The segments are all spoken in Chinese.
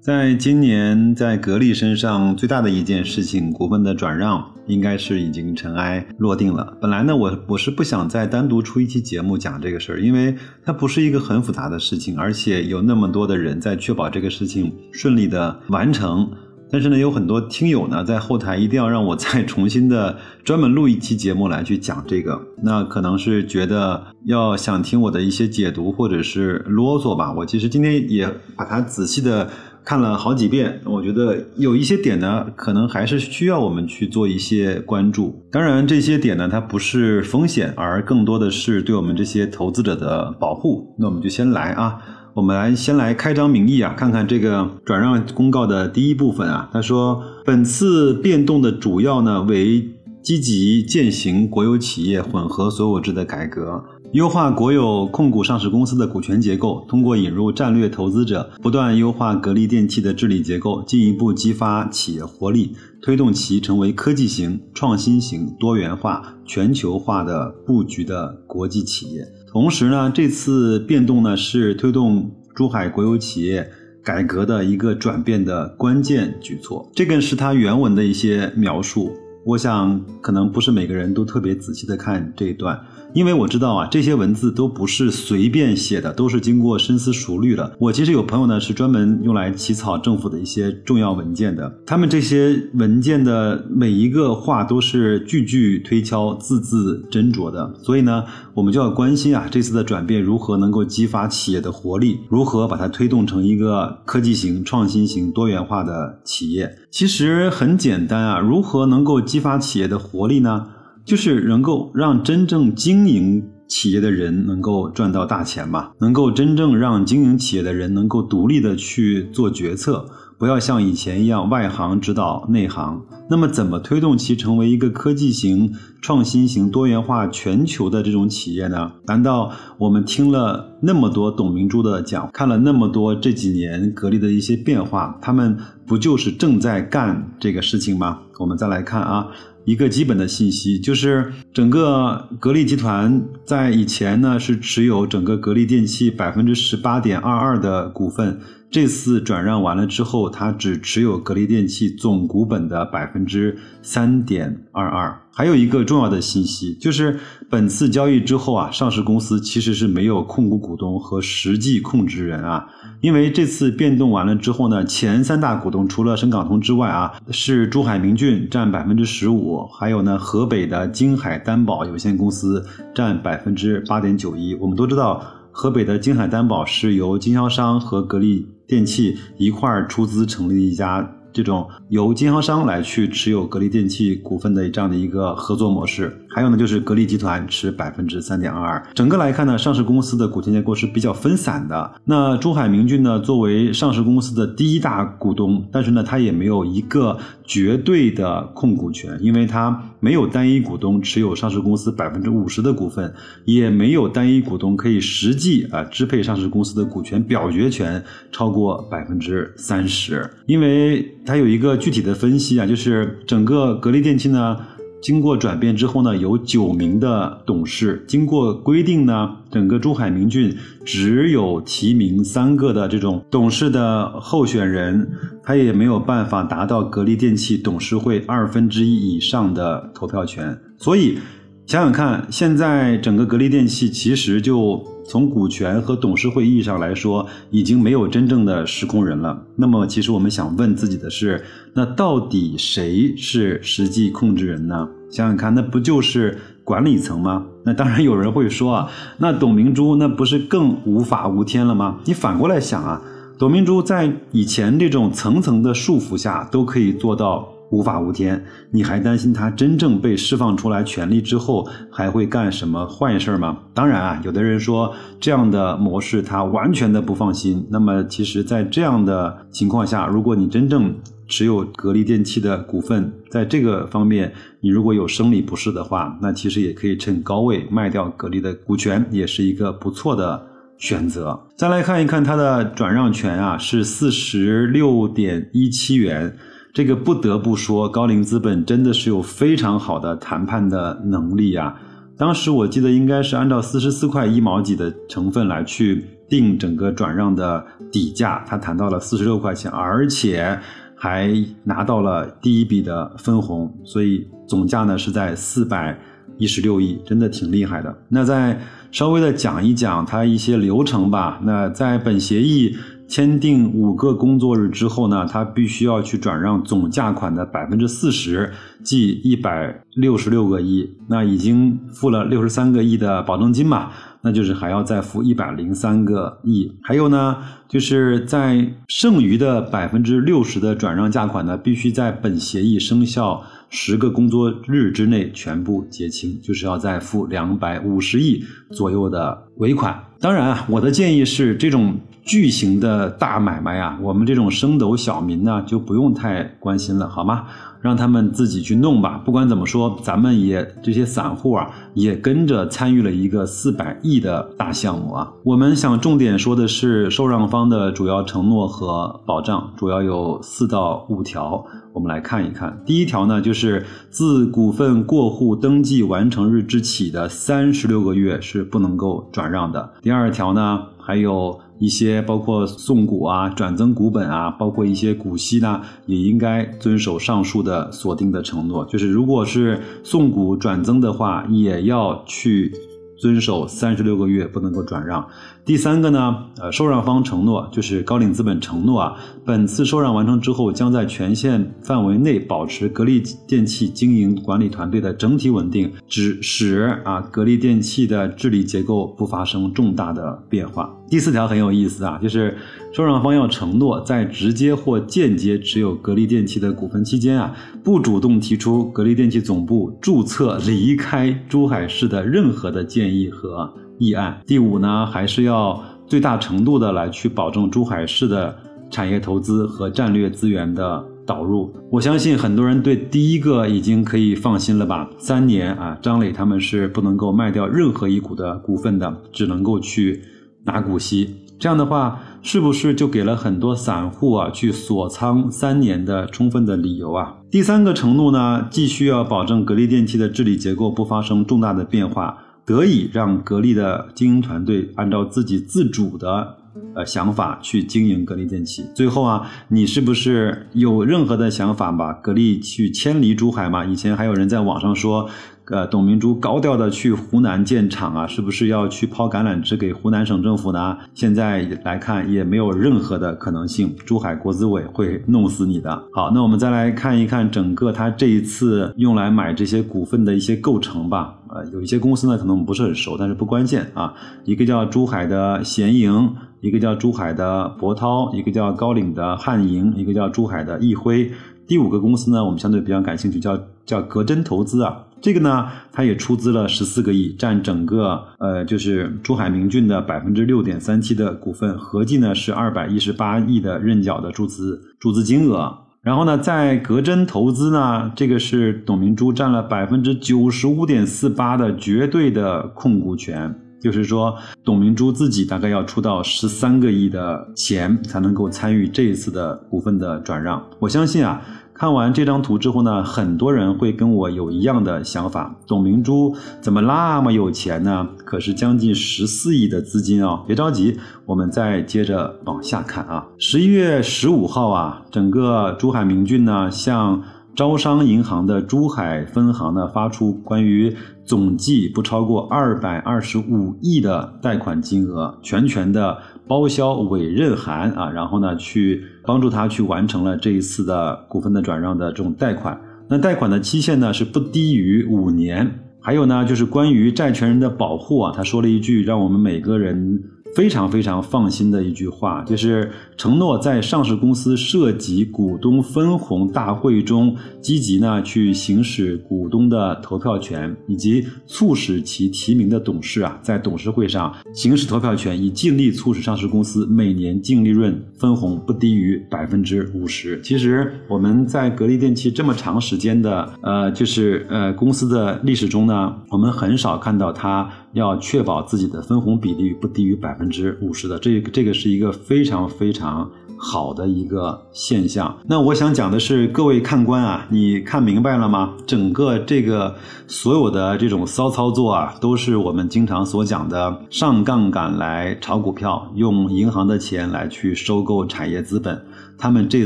在今年，在格力身上最大的一件事情，股份的转让，应该是已经尘埃落定了。本来呢，我我是不想再单独出一期节目讲这个事儿，因为它不是一个很复杂的事情，而且有那么多的人在确保这个事情顺利的完成。但是呢，有很多听友呢在后台一定要让我再重新的专门录一期节目来去讲这个，那可能是觉得要想听我的一些解读或者是啰嗦吧。我其实今天也把它仔细的。看了好几遍，我觉得有一些点呢，可能还是需要我们去做一些关注。当然，这些点呢，它不是风险，而更多的是对我们这些投资者的保护。那我们就先来啊，我们来先来开张名义啊，看看这个转让公告的第一部分啊。他说，本次变动的主要呢为积极践行国有企业混合所有制的改革。优化国有控股上市公司的股权结构，通过引入战略投资者，不断优化格力电器的治理结构，进一步激发企业活力，推动其成为科技型、创新型、多元化、全球化的布局的国际企业。同时呢，这次变动呢是推动珠海国有企业改革的一个转变的关键举措。这个是它原文的一些描述，我想可能不是每个人都特别仔细的看这一段。因为我知道啊，这些文字都不是随便写的，都是经过深思熟虑的。我其实有朋友呢，是专门用来起草政府的一些重要文件的。他们这些文件的每一个话都是句句推敲、字字斟酌的。所以呢，我们就要关心啊，这次的转变如何能够激发企业的活力，如何把它推动成一个科技型、创新型、多元化的企业。其实很简单啊，如何能够激发企业的活力呢？就是能够让真正经营企业的人能够赚到大钱嘛，能够真正让经营企业的人能够独立的去做决策，不要像以前一样外行指导内行。那么，怎么推动其成为一个科技型、创新型、多元化、全球的这种企业呢？难道我们听了那么多董明珠的讲，看了那么多这几年格力的一些变化，他们不就是正在干这个事情吗？我们再来看啊。一个基本的信息就是，整个格力集团在以前呢是持有整个格力电器百分之十八点二二的股份。这次转让完了之后，它只持有格力电器总股本的百分之三点二二。还有一个重要的信息，就是本次交易之后啊，上市公司其实是没有控股股东和实际控制人啊。因为这次变动完了之后呢，前三大股东除了深港通之外啊，是珠海明骏占百分之十五，还有呢河北的金海担保有限公司占百分之八点九一。我们都知道，河北的金海担保是由经销商和格力。电器一块儿出资成立一家。这种由经销商来去持有格力电器股份的这样的一个合作模式，还有呢就是格力集团持百分之三点二二。整个来看呢，上市公司的股权结构是比较分散的。那珠海明骏呢，作为上市公司的第一大股东，但是呢，它也没有一个绝对的控股权，因为它没有单一股东持有上市公司百分之五十的股份，也没有单一股东可以实际啊支配上市公司的股权表决权超过百分之三十，因为。它有一个具体的分析啊，就是整个格力电器呢，经过转变之后呢，有九名的董事。经过规定呢，整个珠海明骏只有提名三个的这种董事的候选人，他也没有办法达到格力电器董事会二分之一以上的投票权。所以想想看，现在整个格力电器其实就。从股权和董事会意义上来说，已经没有真正的实控人了。那么，其实我们想问自己的是：那到底谁是实际控制人呢？想想看，那不就是管理层吗？那当然有人会说啊，那董明珠那不是更无法无天了吗？你反过来想啊，董明珠在以前这种层层的束缚下都可以做到。无法无天，你还担心他真正被释放出来权力之后还会干什么坏事吗？当然啊，有的人说这样的模式他完全的不放心。那么其实，在这样的情况下，如果你真正持有格力电器的股份，在这个方面，你如果有生理不适的话，那其实也可以趁高位卖掉格力的股权，也是一个不错的选择。再来看一看它的转让权啊，是四十六点一七元。这个不得不说，高瓴资本真的是有非常好的谈判的能力啊。当时我记得应该是按照四十四块一毛几的成分来去定整个转让的底价，他谈到了四十六块钱，而且。还拿到了第一笔的分红，所以总价呢是在四百一十六亿，真的挺厉害的。那再稍微的讲一讲它一些流程吧。那在本协议签订五个工作日之后呢，他必须要去转让总价款的百分之四十，即一百六十六个亿。那已经付了六十三个亿的保证金嘛。那就是还要再付一百零三个亿，还有呢，就是在剩余的百分之六十的转让价款呢，必须在本协议生效十个工作日之内全部结清，就是要再付两百五十亿左右的尾款。当然啊，我的建议是，这种巨型的大买卖啊，我们这种升斗小民呢，就不用太关心了，好吗？让他们自己去弄吧。不管怎么说，咱们也这些散户啊，也跟着参与了一个四百亿的大项目啊。我们想重点说的是受让方的主要承诺和保障，主要有四到五条。我们来看一看。第一条呢，就是自股份过户登记完成日之起的三十六个月是不能够转让的。第二条呢，还有。一些包括送股啊、转增股本啊，包括一些股息呢，也应该遵守上述的锁定的承诺。就是如果是送股转增的话，也要去遵守三十六个月不能够转让。第三个呢，呃，受让方承诺就是高瓴资本承诺啊，本次受让完成之后，将在权限范围内保持格力电器经营管理团队的整体稳定，只使啊格力电器的治理结构不发生重大的变化。第四条很有意思啊，就是受让方要承诺在直接或间接持有格力电器的股份期间啊，不主动提出格力电器总部注册离开珠海市的任何的建议和。议案第五呢，还是要最大程度的来去保证珠海市的产业投资和战略资源的导入。我相信很多人对第一个已经可以放心了吧？三年啊，张磊他们是不能够卖掉任何一股的股份的，只能够去拿股息。这样的话，是不是就给了很多散户啊去锁仓三年的充分的理由啊？第三个承诺呢，既需要保证格力电器的治理结构不发生重大的变化。得以让格力的经营团队按照自己自主的呃想法去经营格力电器。最后啊，你是不是有任何的想法把格力去迁离珠海嘛？以前还有人在网上说。呃，董明珠高调的去湖南建厂啊，是不是要去抛橄榄枝给湖南省政府呢？现在来看也没有任何的可能性，珠海国资委会弄死你的。好，那我们再来看一看整个它这一次用来买这些股份的一些构成吧。呃，有一些公司呢，可能我们不是很熟，但是不关键啊。一个叫珠海的咸盈，一个叫珠海的博涛，一个叫 高岭的汉盈，一个叫珠海的易辉。第五个公司呢，我们相对比较感兴趣，叫叫格真投资啊。这个呢，它也出资了十四个亿，占整个呃就是珠海明骏的百分之六点三七的股份，合计呢是二百一十八亿的认缴的注资注资金额。然后呢，在格真投资呢，这个是董明珠占了百分之九十五点四八的绝对的控股权，就是说董明珠自己大概要出到十三个亿的钱才能够参与这一次的股份的转让。我相信啊。看完这张图之后呢，很多人会跟我有一样的想法：董明珠怎么那么有钱呢？可是将近十四亿的资金啊！别着急，我们再接着往下看啊。十一月十五号啊，整个珠海明骏呢向招商银行的珠海分行呢发出关于总计不超过二百二十五亿的贷款金额，全权的。包销委任函啊，然后呢，去帮助他去完成了这一次的股份的转让的这种贷款。那贷款的期限呢是不低于五年。还有呢，就是关于债权人的保护啊，他说了一句让我们每个人非常非常放心的一句话，就是承诺在上市公司涉及股东分红大会中积极呢去行使股东的投票权，以及促使其提名的董事啊在董事会上行使投票权，以尽力促使上市公司每年净利润分红不低于百分之五十。其实我们在格力电器这么长时间的呃就是呃公司的历史中呢，我们很少看到它要确保自己的分红比例不低于百分之五十的，这这个是一个非常非常好的一个现象。那我想讲的是，各位看官啊，你看明白了吗？整个这个所有的这种骚操作啊，都是我们经常所讲的上杠杆来炒股票，用银行的钱来去收购产业资本。他们这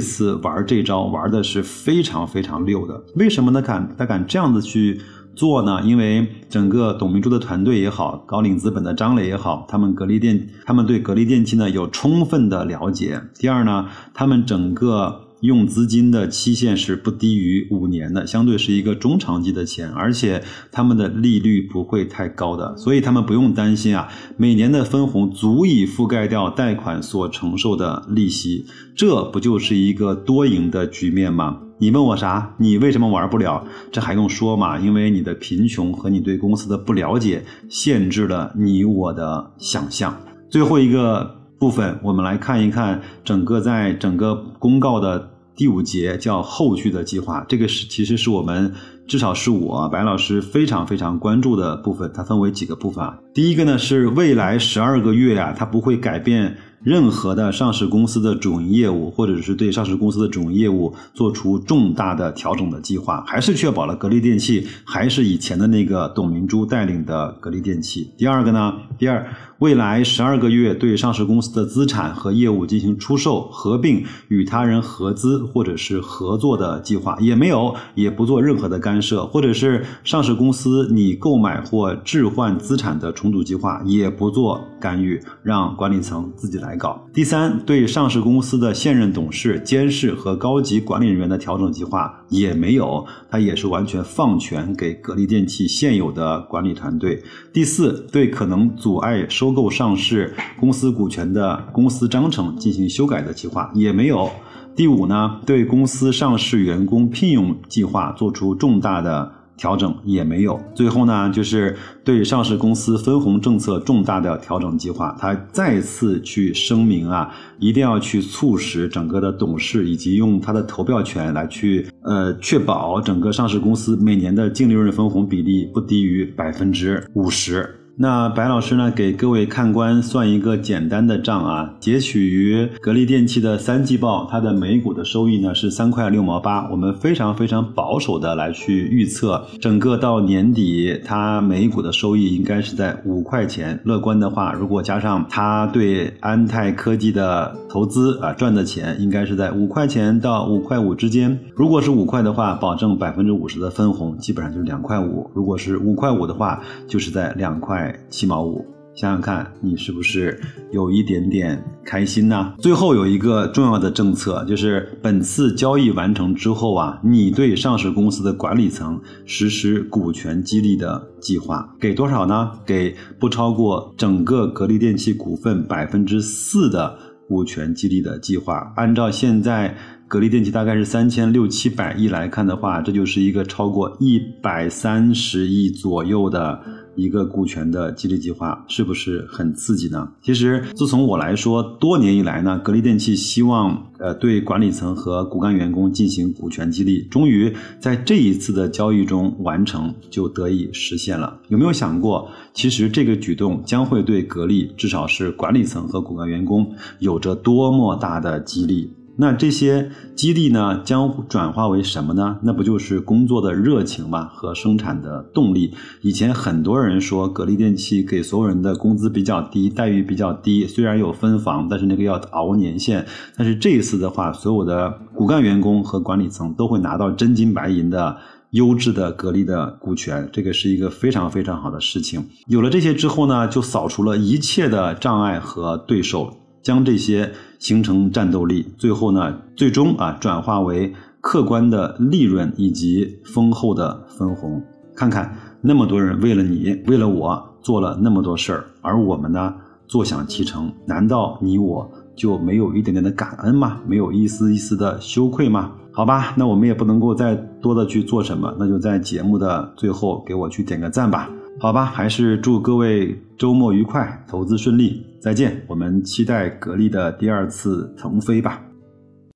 次玩这招玩的是非常非常溜的。为什么呢？敢他敢这样子去？做呢？因为整个董明珠的团队也好，高瓴资本的张磊也好，他们格力电，他们对格力电器呢有充分的了解。第二呢，他们整个。用资金的期限是不低于五年的，相对是一个中长期的钱，而且他们的利率不会太高的，所以他们不用担心啊，每年的分红足以覆盖掉贷款所承受的利息，这不就是一个多赢的局面吗？你问我啥？你为什么玩不了？这还用说吗？因为你的贫穷和你对公司的不了解，限制了你我的想象。最后一个部分，我们来看一看整个在整个公告的。第五节叫后续的计划，这个是其实是我们至少是我白老师非常非常关注的部分。它分为几个部分啊？第一个呢是未来十二个月呀，它不会改变任何的上市公司的主营业务，或者是对上市公司的主营业务做出重大的调整的计划，还是确保了格力电器还是以前的那个董明珠带领的格力电器。第二个呢，第二。未来十二个月对上市公司的资产和业务进行出售、合并、与他人合资或者是合作的计划也没有，也不做任何的干涉，或者是上市公司拟购买或置换资产的重组计划也不做干预，让管理层自己来搞。第三，对上市公司的现任董事、监事和高级管理人员的调整计划也没有，它也是完全放权给格力电器现有的管理团队。第四，对可能阻碍收。购上市公司股权的公司章程进行修改的计划也没有。第五呢，对公司上市员工聘用计划做出重大的调整也没有。最后呢，就是对上市公司分红政策重大的调整计划，他再次去声明啊，一定要去促使整个的董事以及用他的投票权来去呃确保整个上市公司每年的净利润分红比例不低于百分之五十。那白老师呢，给各位看官算一个简单的账啊，截取于格力电器的三季报，它的每股的收益呢是三块六毛八。我们非常非常保守的来去预测，整个到年底它每股的收益应该是在五块钱。乐观的话，如果加上它对安泰科技的投资啊，赚的钱应该是在五块钱到五块五之间。如果是五块的话，保证百分之五十的分红，基本上就是两块五。如果是五块五的话，就是在两块。七毛五，想想看你是不是有一点点开心呢？最后有一个重要的政策，就是本次交易完成之后啊，你对上市公司的管理层实施股权激励的计划，给多少呢？给不超过整个格力电器股份百分之四的股权激励的计划。按照现在格力电器大概是三千六七百亿来看的话，这就是一个超过一百三十亿左右的。一个股权的激励计划是不是很刺激呢？其实，自从我来说，多年以来呢，格力电器希望呃对管理层和骨干员工进行股权激励，终于在这一次的交易中完成，就得以实现了。有没有想过，其实这个举动将会对格力，至少是管理层和骨干员工，有着多么大的激励？那这些激励呢，将转化为什么呢？那不就是工作的热情嘛？和生产的动力。以前很多人说，格力电器给所有人的工资比较低，待遇比较低，虽然有分房，但是那个要熬年限。但是这一次的话，所有的骨干员工和管理层都会拿到真金白银的优质的格力的股权，这个是一个非常非常好的事情。有了这些之后呢，就扫除了一切的障碍和对手。将这些形成战斗力，最后呢，最终啊转化为客观的利润以及丰厚的分红。看看那么多人为了你，为了我做了那么多事儿，而我们呢坐享其成。难道你我就没有一点点的感恩吗？没有一丝一丝的羞愧吗？好吧，那我们也不能够再多的去做什么，那就在节目的最后给我去点个赞吧。好吧，还是祝各位周末愉快，投资顺利，再见。我们期待格力的第二次腾飞吧。